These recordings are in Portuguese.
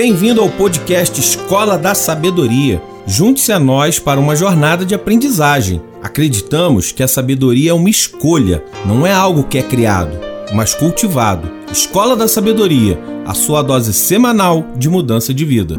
Bem-vindo ao podcast Escola da Sabedoria. Junte-se a nós para uma jornada de aprendizagem. Acreditamos que a sabedoria é uma escolha, não é algo que é criado, mas cultivado. Escola da Sabedoria, a sua dose semanal de mudança de vida.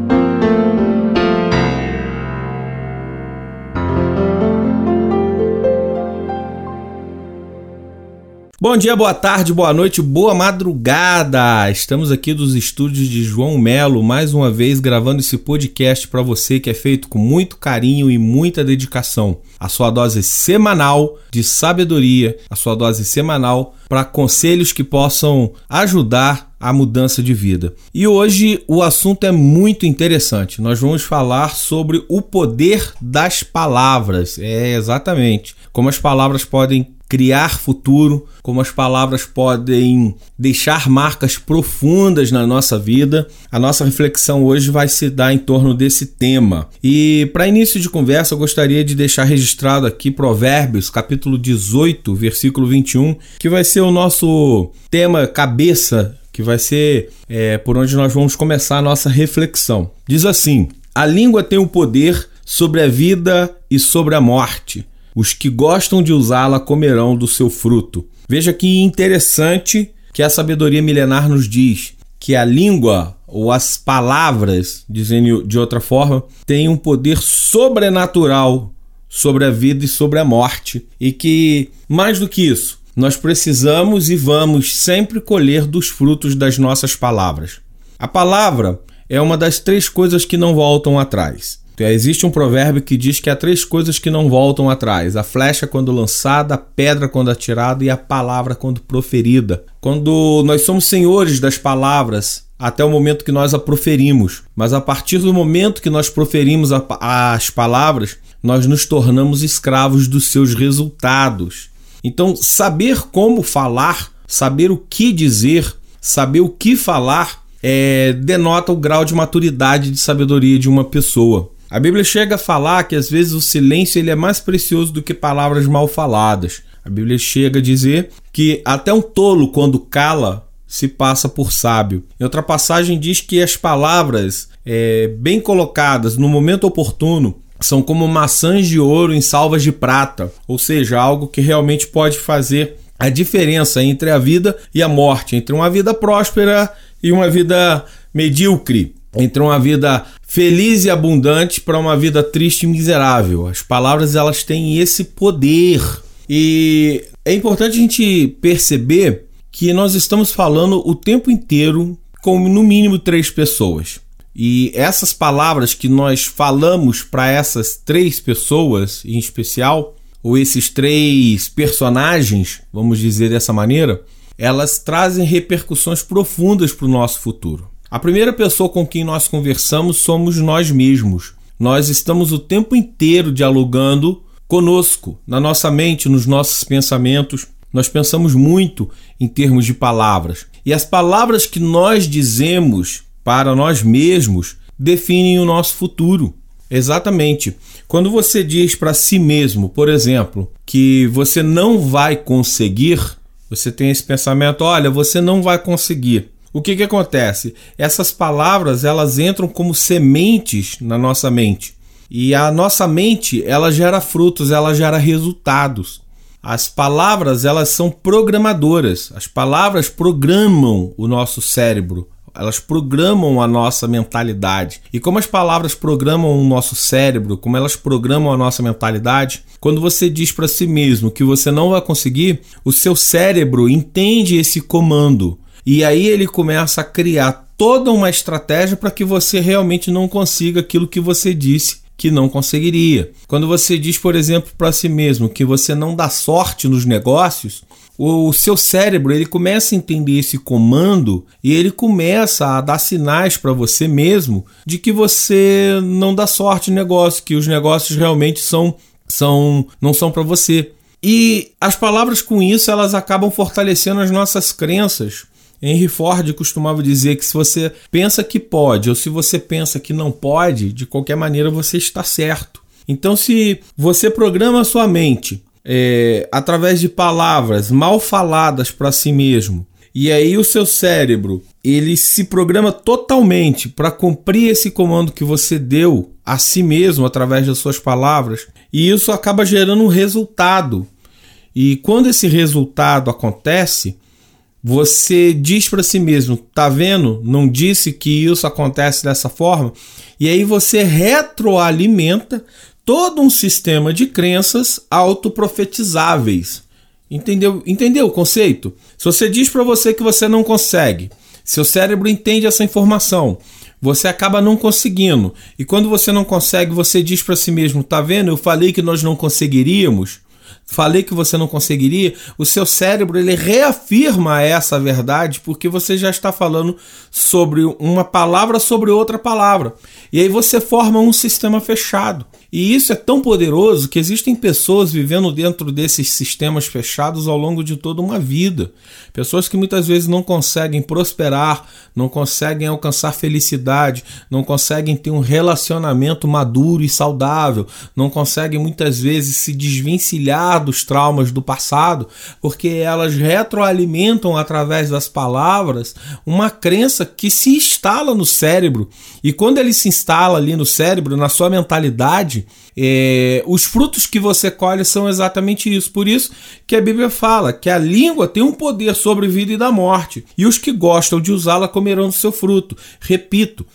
Bom dia, boa tarde, boa noite, boa madrugada! Estamos aqui dos estúdios de João Melo, mais uma vez gravando esse podcast para você que é feito com muito carinho e muita dedicação. A sua dose semanal de sabedoria, a sua dose semanal para conselhos que possam ajudar a mudança de vida. E hoje o assunto é muito interessante. Nós vamos falar sobre o poder das palavras. É exatamente como as palavras podem criar futuro, como as palavras podem deixar marcas profundas na nossa vida. A nossa reflexão hoje vai se dar em torno desse tema. E para início de conversa, eu gostaria de deixar registrado aqui Provérbios, capítulo 18, versículo 21, que vai ser o nosso tema cabeça, que vai ser é, por onde nós vamos começar a nossa reflexão. Diz assim: A língua tem o poder sobre a vida e sobre a morte os que gostam de usá-la comerão do seu fruto. Veja que interessante que a sabedoria milenar nos diz que a língua ou as palavras, dizendo de outra forma, têm um poder sobrenatural sobre a vida e sobre a morte, e que mais do que isso, nós precisamos e vamos sempre colher dos frutos das nossas palavras. A palavra é uma das três coisas que não voltam atrás. Existe um provérbio que diz que há três coisas que não voltam atrás: a flecha quando lançada, a pedra quando atirada e a palavra quando proferida. Quando nós somos senhores das palavras, até o momento que nós a proferimos, mas a partir do momento que nós proferimos a, as palavras, nós nos tornamos escravos dos seus resultados. Então, saber como falar, saber o que dizer, saber o que falar, é, denota o grau de maturidade de sabedoria de uma pessoa. A Bíblia chega a falar que às vezes o silêncio ele é mais precioso do que palavras mal faladas. A Bíblia chega a dizer que até um tolo, quando cala, se passa por sábio. Em outra passagem diz que as palavras é, bem colocadas no momento oportuno são como maçãs de ouro em salvas de prata, ou seja, algo que realmente pode fazer a diferença entre a vida e a morte, entre uma vida próspera e uma vida medíocre entre uma vida feliz e abundante para uma vida triste e miserável. As palavras elas têm esse poder e é importante a gente perceber que nós estamos falando o tempo inteiro com no mínimo três pessoas. E essas palavras que nós falamos para essas três pessoas em especial, ou esses três personagens, vamos dizer dessa maneira, elas trazem repercussões profundas para o nosso futuro. A primeira pessoa com quem nós conversamos somos nós mesmos. Nós estamos o tempo inteiro dialogando conosco, na nossa mente, nos nossos pensamentos. Nós pensamos muito em termos de palavras. E as palavras que nós dizemos para nós mesmos definem o nosso futuro. Exatamente. Quando você diz para si mesmo, por exemplo, que você não vai conseguir, você tem esse pensamento: olha, você não vai conseguir o que, que acontece? Essas palavras elas entram como sementes na nossa mente. E a nossa mente ela gera frutos, ela gera resultados. As palavras elas são programadoras. As palavras programam o nosso cérebro. Elas programam a nossa mentalidade. E como as palavras programam o nosso cérebro, como elas programam a nossa mentalidade, quando você diz para si mesmo que você não vai conseguir, o seu cérebro entende esse comando e aí ele começa a criar toda uma estratégia para que você realmente não consiga aquilo que você disse que não conseguiria. Quando você diz, por exemplo, para si mesmo que você não dá sorte nos negócios, o seu cérebro ele começa a entender esse comando e ele começa a dar sinais para você mesmo de que você não dá sorte no negócio, que os negócios realmente são, são não são para você. E as palavras com isso elas acabam fortalecendo as nossas crenças Henry Ford costumava dizer que se você pensa que pode ou se você pensa que não pode, de qualquer maneira você está certo. Então, se você programa sua mente é, através de palavras mal faladas para si mesmo E aí o seu cérebro, ele se programa totalmente para cumprir esse comando que você deu a si mesmo através das suas palavras, e isso acaba gerando um resultado. E quando esse resultado acontece, você diz para si mesmo, tá vendo? Não disse que isso acontece dessa forma? E aí você retroalimenta todo um sistema de crenças autoprofetizáveis. Entendeu? Entendeu o conceito? Se você diz para você que você não consegue, seu cérebro entende essa informação. Você acaba não conseguindo. E quando você não consegue, você diz para si mesmo: "Tá vendo? Eu falei que nós não conseguiríamos" falei que você não conseguiria, o seu cérebro ele reafirma essa verdade porque você já está falando sobre uma palavra sobre outra palavra. E aí você forma um sistema fechado. E isso é tão poderoso que existem pessoas vivendo dentro desses sistemas fechados ao longo de toda uma vida. Pessoas que muitas vezes não conseguem prosperar, não conseguem alcançar felicidade, não conseguem ter um relacionamento maduro e saudável, não conseguem muitas vezes se desvencilhar dos traumas do passado, porque elas retroalimentam através das palavras uma crença que se instala no cérebro. E quando ele se instala ali no cérebro, na sua mentalidade, é, os frutos que você colhe são exatamente isso. Por isso que a Bíblia fala que a língua tem um poder sobre vida e da morte, e os que gostam de usá-la comerão do seu fruto. Repito,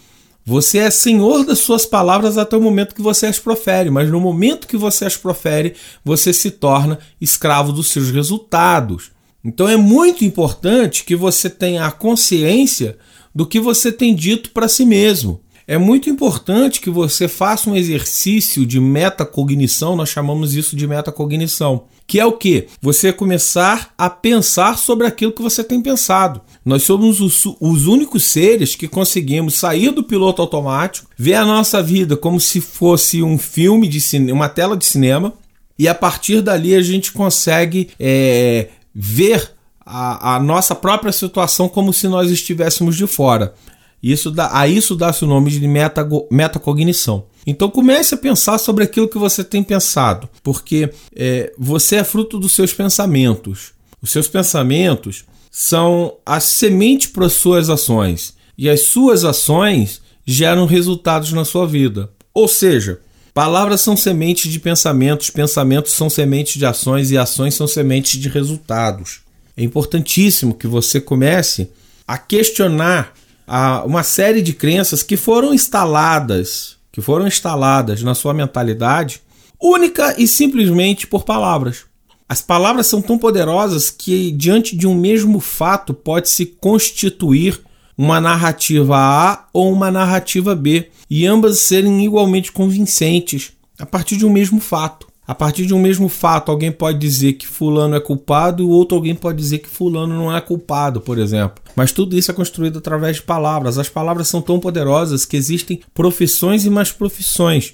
você é senhor das suas palavras até o momento que você as profere, mas no momento que você as profere, você se torna escravo dos seus resultados. Então é muito importante que você tenha a consciência do que você tem dito para si mesmo. É muito importante que você faça um exercício de metacognição, nós chamamos isso de metacognição, que é o que? Você começar a pensar sobre aquilo que você tem pensado. Nós somos os, os únicos seres que conseguimos sair do piloto automático, ver a nossa vida como se fosse um filme de cinema, uma tela de cinema, e a partir dali a gente consegue é, ver a, a, nossa própria situação como se nós estivéssemos de fora. Isso dá, a isso dá-se o nome de meta, metacognição. Então comece a pensar sobre aquilo que você tem pensado, porque é, você é fruto dos seus pensamentos. Os seus pensamentos são a semente para as suas ações, e as suas ações geram resultados na sua vida. Ou seja, palavras são sementes de pensamentos, pensamentos são sementes de ações e ações são sementes de resultados. É importantíssimo que você comece a questionar a uma série de crenças que foram instaladas, que foram instaladas na sua mentalidade, única e simplesmente por palavras. As palavras são tão poderosas que diante de um mesmo fato pode se constituir uma narrativa A ou uma narrativa B, e ambas serem igualmente convincentes a partir de um mesmo fato. A partir de um mesmo fato, alguém pode dizer que fulano é culpado e outro alguém pode dizer que fulano não é culpado, por exemplo. Mas tudo isso é construído através de palavras. As palavras são tão poderosas que existem profissões e mais profissões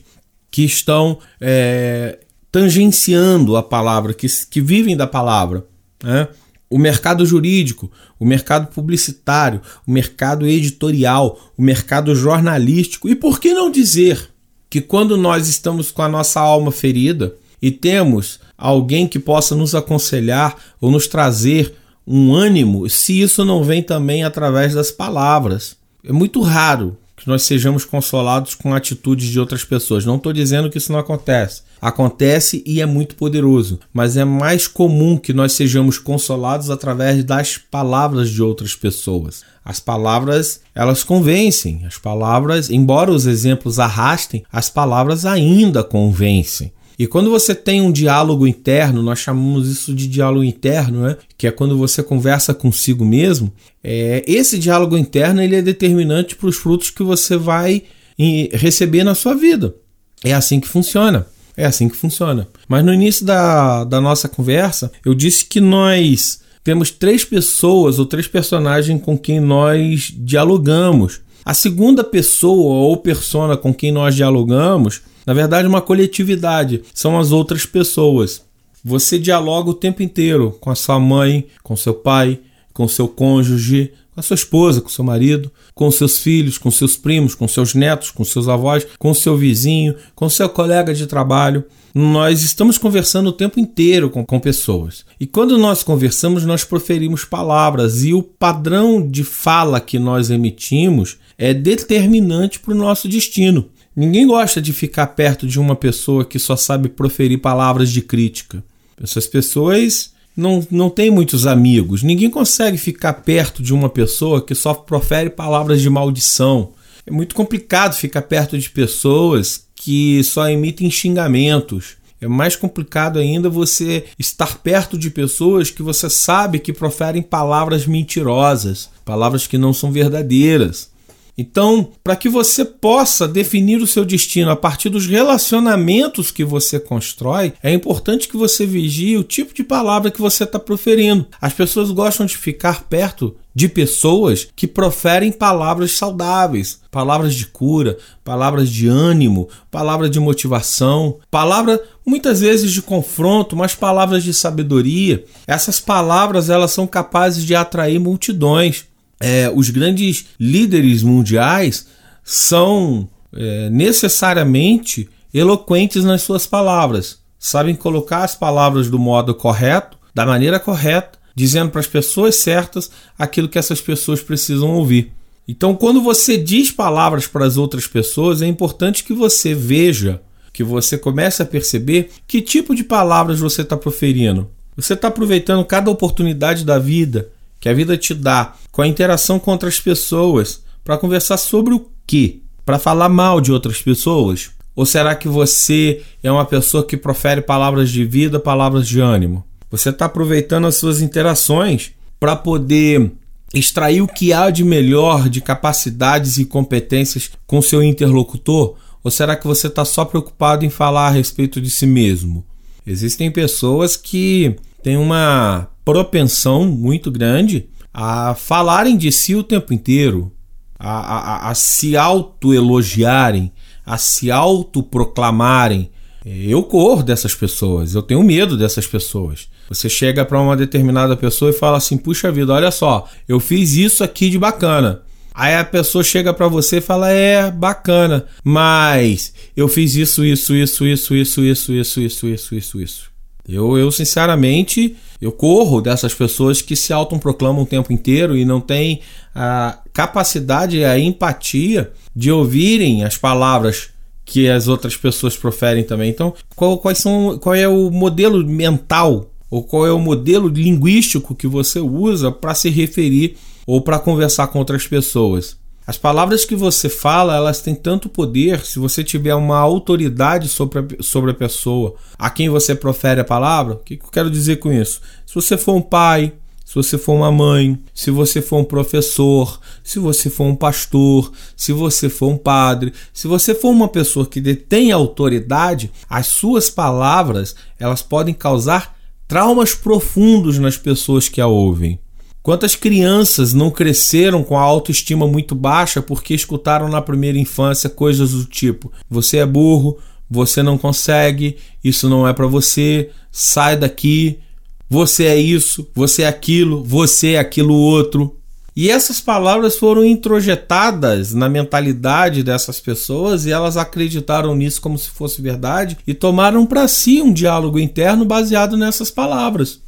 que estão é, tangenciando a palavra, que, que vivem da palavra. Né? O mercado jurídico, o mercado publicitário, o mercado editorial, o mercado jornalístico e por que não dizer que quando nós estamos com a nossa alma ferida, e temos alguém que possa nos aconselhar ou nos trazer um ânimo, se isso não vem também através das palavras. É muito raro que nós sejamos consolados com atitudes de outras pessoas. Não estou dizendo que isso não acontece. Acontece e é muito poderoso, mas é mais comum que nós sejamos consolados através das palavras de outras pessoas. As palavras, elas convencem. As palavras, embora os exemplos arrastem, as palavras ainda convencem. E quando você tem um diálogo interno, nós chamamos isso de diálogo interno, né? que é quando você conversa consigo mesmo, é, esse diálogo interno ele é determinante para os frutos que você vai receber na sua vida. É assim que funciona. É assim que funciona. Mas no início da, da nossa conversa, eu disse que nós temos três pessoas ou três personagens com quem nós dialogamos. A segunda pessoa ou persona com quem nós dialogamos na verdade, uma coletividade são as outras pessoas. Você dialoga o tempo inteiro com a sua mãe, com seu pai, com seu cônjuge, com a sua esposa, com seu marido, com seus filhos, com seus primos, com seus netos, com seus avós, com seu vizinho, com seu colega de trabalho. Nós estamos conversando o tempo inteiro com, com pessoas. E quando nós conversamos, nós proferimos palavras, e o padrão de fala que nós emitimos é determinante para o nosso destino. Ninguém gosta de ficar perto de uma pessoa que só sabe proferir palavras de crítica. Essas pessoas não, não têm muitos amigos. Ninguém consegue ficar perto de uma pessoa que só profere palavras de maldição. É muito complicado ficar perto de pessoas que só emitem xingamentos. É mais complicado ainda você estar perto de pessoas que você sabe que proferem palavras mentirosas, palavras que não são verdadeiras. Então, para que você possa definir o seu destino a partir dos relacionamentos que você constrói, é importante que você vigie o tipo de palavra que você está proferindo. As pessoas gostam de ficar perto de pessoas que proferem palavras saudáveis, palavras de cura, palavras de ânimo, palavras de motivação, palavra muitas vezes de confronto, mas palavras de sabedoria. Essas palavras elas são capazes de atrair multidões é, os grandes líderes mundiais são é, necessariamente eloquentes nas suas palavras, sabem colocar as palavras do modo correto, da maneira correta, dizendo para as pessoas certas aquilo que essas pessoas precisam ouvir. Então, quando você diz palavras para as outras pessoas, é importante que você veja, que você comece a perceber que tipo de palavras você está proferindo. Você está aproveitando cada oportunidade da vida que a vida te dá com a interação com outras pessoas para conversar sobre o quê? Para falar mal de outras pessoas? Ou será que você é uma pessoa que profere palavras de vida, palavras de ânimo? Você está aproveitando as suas interações para poder extrair o que há de melhor de capacidades e competências com seu interlocutor? Ou será que você está só preocupado em falar a respeito de si mesmo? Existem pessoas que têm uma propensão muito grande a falarem de si o tempo inteiro, a, a, a se autoelogiarem, a se autoproclamarem. Eu corro dessas pessoas, eu tenho medo dessas pessoas. Você chega para uma determinada pessoa e fala assim: puxa vida, olha só, eu fiz isso aqui de bacana. Aí a pessoa chega para você e fala: é bacana, mas eu fiz isso, isso, isso, isso, isso, isso, isso, isso, isso, isso, isso. Eu, eu sinceramente, eu corro dessas pessoas que se autoproclamam o tempo inteiro e não têm a capacidade e a empatia de ouvirem as palavras que as outras pessoas proferem também. Então, qual, quais são, qual é o modelo mental ou qual é o modelo linguístico que você usa para se referir ou para conversar com outras pessoas? As palavras que você fala, elas têm tanto poder se você tiver uma autoridade sobre a, sobre a pessoa a quem você profere a palavra. O que, que eu quero dizer com isso? Se você for um pai, se você for uma mãe, se você for um professor, se você for um pastor, se você for um padre, se você for uma pessoa que detém autoridade, as suas palavras, elas podem causar traumas profundos nas pessoas que a ouvem. Quantas crianças não cresceram com a autoestima muito baixa porque escutaram na primeira infância coisas do tipo: você é burro, você não consegue, isso não é para você, sai daqui, você é isso, você é aquilo, você é aquilo outro. E essas palavras foram introjetadas na mentalidade dessas pessoas e elas acreditaram nisso como se fosse verdade e tomaram para si um diálogo interno baseado nessas palavras.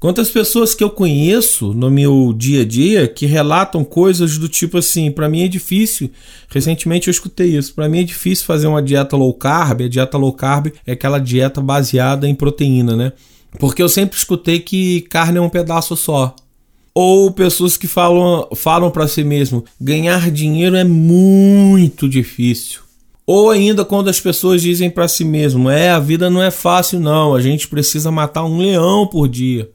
Quantas pessoas que eu conheço no meu dia a dia que relatam coisas do tipo assim, para mim é difícil. Recentemente eu escutei isso. Para mim é difícil fazer uma dieta low carb. A dieta low carb é aquela dieta baseada em proteína, né? Porque eu sempre escutei que carne é um pedaço só. Ou pessoas que falam, falam para si mesmo: ganhar dinheiro é muito difícil. Ou ainda quando as pessoas dizem para si mesmo: é, a vida não é fácil, não, a gente precisa matar um leão por dia.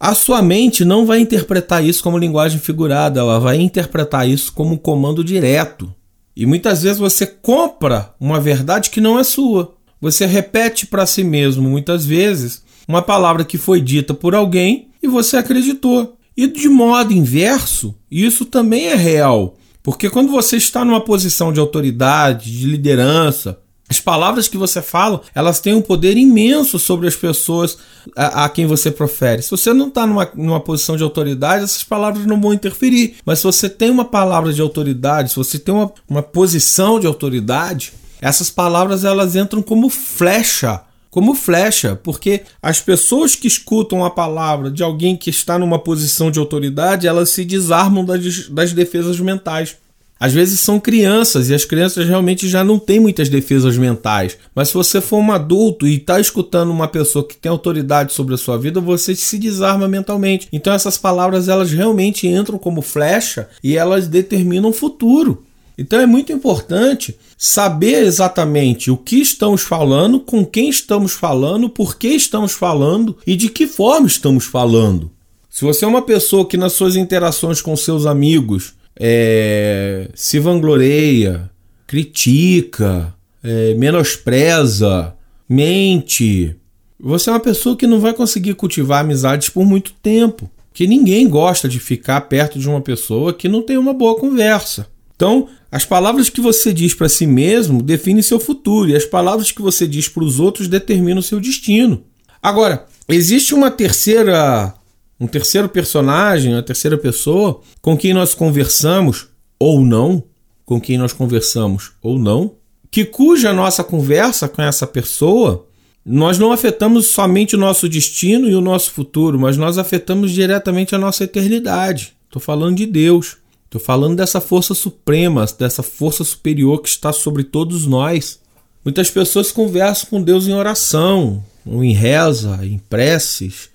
A sua mente não vai interpretar isso como linguagem figurada, ela vai interpretar isso como comando direto. E muitas vezes você compra uma verdade que não é sua. Você repete para si mesmo, muitas vezes, uma palavra que foi dita por alguém e você acreditou. E de modo inverso, isso também é real. Porque quando você está numa posição de autoridade, de liderança, As palavras que você fala, elas têm um poder imenso sobre as pessoas a, a quem você profere. Se você não está numa, numa posição de autoridade, essas palavras não vão interferir. Mas se você tem uma palavra de autoridade, se você tem uma, uma posição de autoridade, essas palavras elas entram como flecha como flecha, porque as pessoas que escutam a palavra de alguém que está numa posição de autoridade, elas se desarmam das, das defesas mentais. Às vezes são crianças e as crianças realmente já não têm muitas defesas mentais. Mas se você for um adulto e está escutando uma pessoa que tem autoridade sobre a sua vida, você se desarma mentalmente. Então essas palavras elas realmente entram como flecha e elas determinam o futuro. Então é muito importante saber exatamente o que estamos falando, com quem estamos falando, por que estamos falando e de que forma estamos falando. Se você é uma pessoa que nas suas interações com seus amigos é, se vangloria, critica, é, menospreza, mente. Você é uma pessoa que não vai conseguir cultivar amizades por muito tempo. Que ninguém gosta de ficar perto de uma pessoa que não tem uma boa conversa. Então, as palavras que você diz para si mesmo definem seu futuro, e as palavras que você diz para os outros determinam seu destino. Agora, existe uma terceira um terceiro personagem, uma terceira pessoa com quem nós conversamos ou não, com quem nós conversamos ou não, que cuja nossa conversa com essa pessoa nós não afetamos somente o nosso destino e o nosso futuro, mas nós afetamos diretamente a nossa eternidade. Estou falando de Deus. Estou falando dessa força suprema, dessa força superior que está sobre todos nós. Muitas pessoas conversam com Deus em oração, ou em reza, em preces,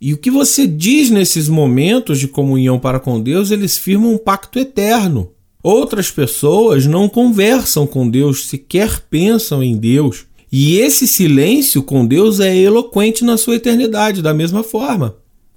e o que você diz nesses momentos de comunhão para com Deus, eles firmam um pacto eterno. Outras pessoas não conversam com Deus, sequer pensam em Deus. E esse silêncio com Deus é eloquente na sua eternidade, da mesma forma.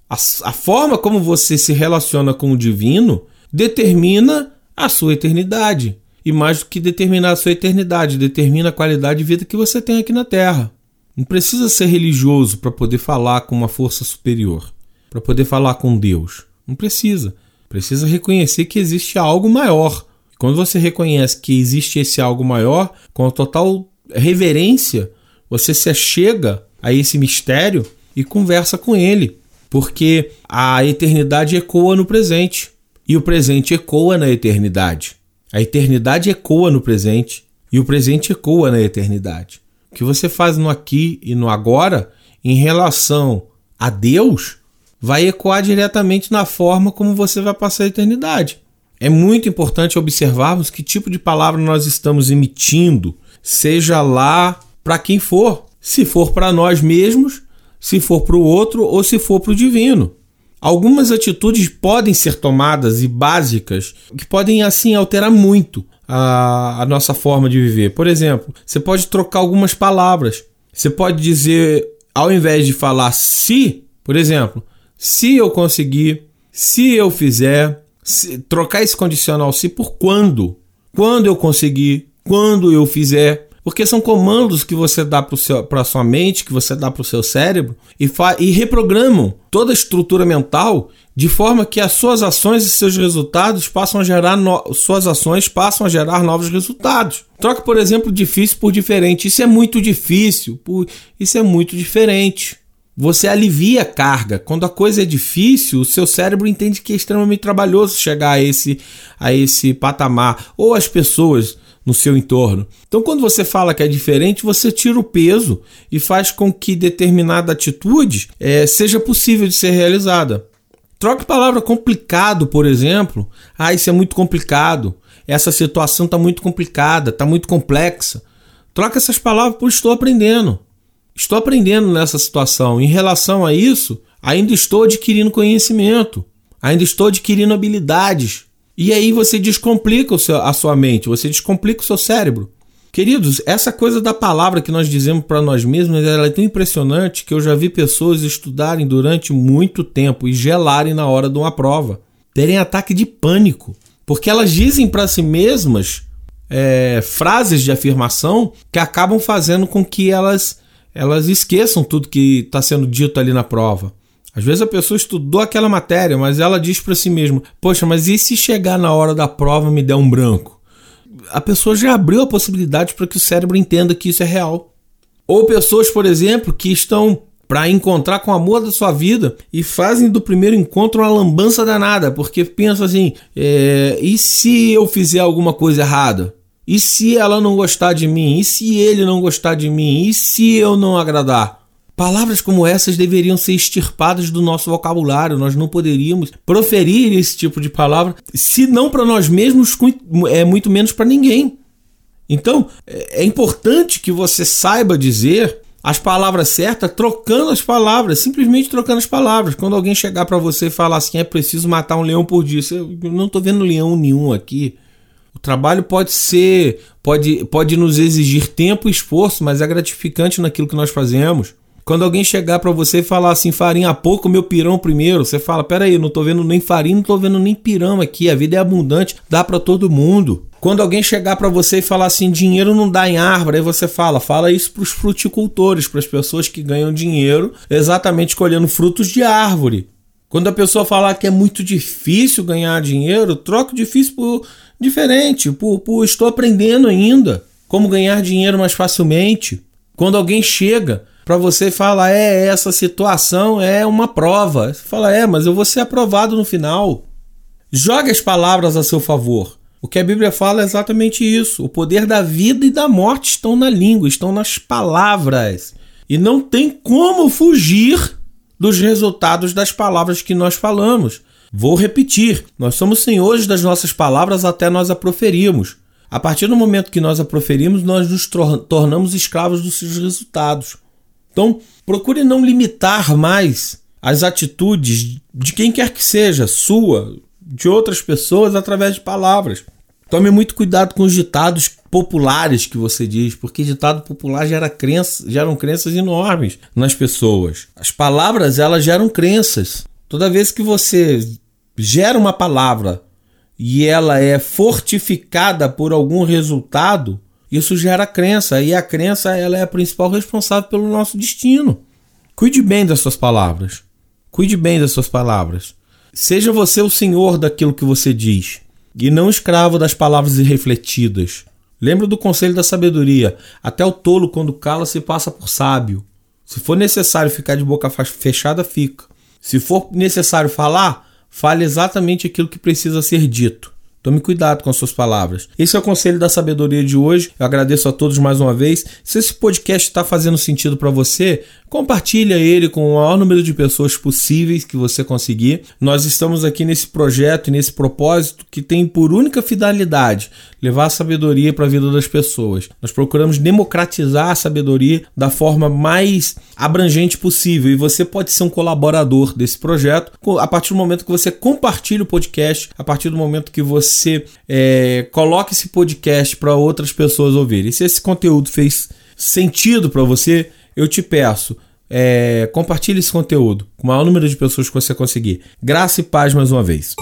A, a forma como você se relaciona com o divino determina a sua eternidade. E mais do que determinar a sua eternidade, determina a qualidade de vida que você tem aqui na Terra. Não precisa ser religioso para poder falar com uma força superior, para poder falar com Deus. Não precisa. Precisa reconhecer que existe algo maior. Quando você reconhece que existe esse algo maior, com a total reverência, você se achega a esse mistério e conversa com ele, porque a eternidade ecoa no presente e o presente ecoa na eternidade. A eternidade ecoa no presente e o presente ecoa na eternidade. Que você faz no aqui e no agora em relação a Deus vai ecoar diretamente na forma como você vai passar a eternidade. É muito importante observarmos que tipo de palavra nós estamos emitindo, seja lá para quem for. Se for para nós mesmos, se for para o outro ou se for para o divino. Algumas atitudes podem ser tomadas e básicas que podem assim alterar muito a, a nossa forma de viver. Por exemplo, você pode trocar algumas palavras. Você pode dizer, ao invés de falar se, por exemplo, se eu conseguir, se eu fizer, se, trocar esse condicional se por quando. Quando eu conseguir, quando eu fizer. Porque são comandos que você dá para a sua mente, que você dá para o seu cérebro e, e reprogramam toda a estrutura mental de forma que as suas ações e seus resultados passam a gerar suas ações passam a gerar novos resultados. Troca, por exemplo, difícil por diferente. Isso é muito difícil, por... isso é muito diferente. Você alivia a carga. Quando a coisa é difícil, o seu cérebro entende que é extremamente trabalhoso chegar a esse, a esse patamar. Ou as pessoas no seu entorno. Então, quando você fala que é diferente, você tira o peso e faz com que determinada atitude é, seja possível de ser realizada. Troca a palavra complicado, por exemplo. Ah, isso é muito complicado. Essa situação está muito complicada, está muito complexa. Troca essas palavras por estou aprendendo. Estou aprendendo nessa situação. Em relação a isso, ainda estou adquirindo conhecimento, ainda estou adquirindo habilidades, e aí você descomplica seu, a sua mente, você descomplica o seu cérebro. Queridos, essa coisa da palavra que nós dizemos para nós mesmos, ela é tão impressionante que eu já vi pessoas estudarem durante muito tempo e gelarem na hora de uma prova, terem ataque de pânico, porque elas dizem para si mesmas é, frases de afirmação que acabam fazendo com que elas elas esqueçam tudo que está sendo dito ali na prova. Às vezes a pessoa estudou aquela matéria, mas ela diz para si mesma: Poxa, mas e se chegar na hora da prova me der um branco? a pessoa já abriu a possibilidade para que o cérebro entenda que isso é real. Ou pessoas, por exemplo, que estão para encontrar com o amor da sua vida e fazem do primeiro encontro uma lambança danada, porque pensam assim: é, e se eu fizer alguma coisa errada? E se ela não gostar de mim? E se ele não gostar de mim? E se eu não agradar? Palavras como essas deveriam ser extirpadas do nosso vocabulário. Nós não poderíamos proferir esse tipo de palavra, se não para nós mesmos, é muito menos para ninguém. Então, é, é importante que você saiba dizer as palavras certas, trocando as palavras, simplesmente trocando as palavras. Quando alguém chegar para você e falar assim, é preciso matar um leão por dia, eu não estou vendo leão nenhum aqui. O trabalho pode ser, pode, pode nos exigir tempo e esforço, mas é gratificante naquilo que nós fazemos. Quando alguém chegar para você e falar assim, farinha pouco, meu pirão primeiro, você fala, peraí, não tô vendo nem farinha, não tô vendo nem pirão aqui, a vida é abundante, dá para todo mundo. Quando alguém chegar para você e falar assim, dinheiro não dá em árvore, aí você fala, fala isso para os fruticultores, para as pessoas que ganham dinheiro exatamente colhendo frutos de árvore. Quando a pessoa falar que é muito difícil ganhar dinheiro, troca difícil por diferente, por, por estou aprendendo ainda como ganhar dinheiro mais facilmente. Quando alguém chega para você e fala, é, essa situação é uma prova. Você fala, é, mas eu vou ser aprovado no final. Jogue as palavras a seu favor. O que a Bíblia fala é exatamente isso. O poder da vida e da morte estão na língua, estão nas palavras. E não tem como fugir dos resultados das palavras que nós falamos. Vou repetir: nós somos senhores das nossas palavras até nós a proferirmos. A partir do momento que nós a proferimos, nós nos tornamos escravos dos seus resultados. Então, procure não limitar mais as atitudes de quem quer que seja, sua, de outras pessoas através de palavras. Tome muito cuidado com os ditados populares que você diz, porque ditado popular gera crença, geram crenças enormes nas pessoas. As palavras elas geram crenças. Toda vez que você gera uma palavra e ela é fortificada por algum resultado, isso gera crença e a crença ela é a principal responsável pelo nosso destino. Cuide bem das suas palavras. Cuide bem das suas palavras. Seja você o senhor daquilo que você diz e não escravo das palavras irrefletidas. Lembra do conselho da sabedoria: até o tolo, quando cala, se passa por sábio. Se for necessário ficar de boca fechada, fica. Se for necessário falar, fale exatamente aquilo que precisa ser dito. Tome cuidado com as suas palavras. Esse é o conselho da sabedoria de hoje. Eu agradeço a todos mais uma vez. Se esse podcast está fazendo sentido para você, compartilha ele com o maior número de pessoas possíveis que você conseguir. Nós estamos aqui nesse projeto e nesse propósito que tem por única finalidade levar a sabedoria para a vida das pessoas. Nós procuramos democratizar a sabedoria da forma mais abrangente possível e você pode ser um colaborador desse projeto a partir do momento que você compartilha o podcast, a partir do momento que você é, coloca esse podcast para outras pessoas ouvirem. se esse conteúdo fez sentido para você, eu te peço. É, compartilhe esse conteúdo com o maior número de pessoas que você conseguir. Graça e paz mais uma vez.